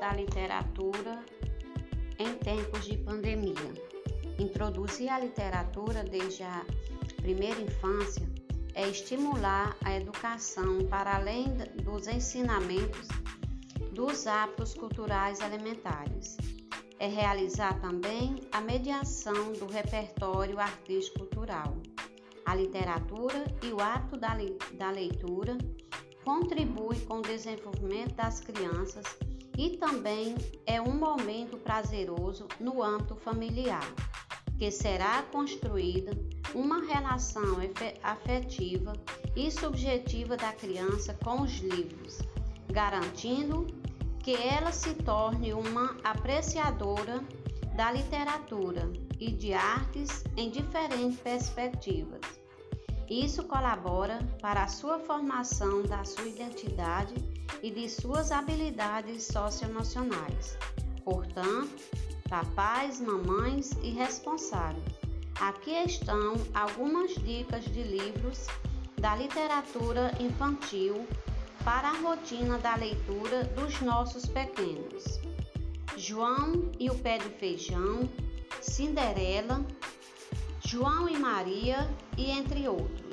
da literatura em tempos de pandemia. Introduzir a literatura desde a primeira infância é estimular a educação para além dos ensinamentos dos hábitos culturais elementares. É realizar também a mediação do repertório artístico-cultural. A literatura e o ato da leitura contribui com o desenvolvimento das crianças e também é um momento prazeroso no âmbito familiar, que será construída uma relação afetiva e subjetiva da criança com os livros, garantindo que ela se torne uma apreciadora da literatura e de artes em diferentes perspectivas. Isso colabora para a sua formação da sua identidade e de suas habilidades socioemocionais. Portanto, papais, mamães e responsáveis, aqui estão algumas dicas de livros da literatura infantil para a rotina da leitura dos nossos pequenos. João e o Pé de Feijão, Cinderela, João e Maria e entre outros.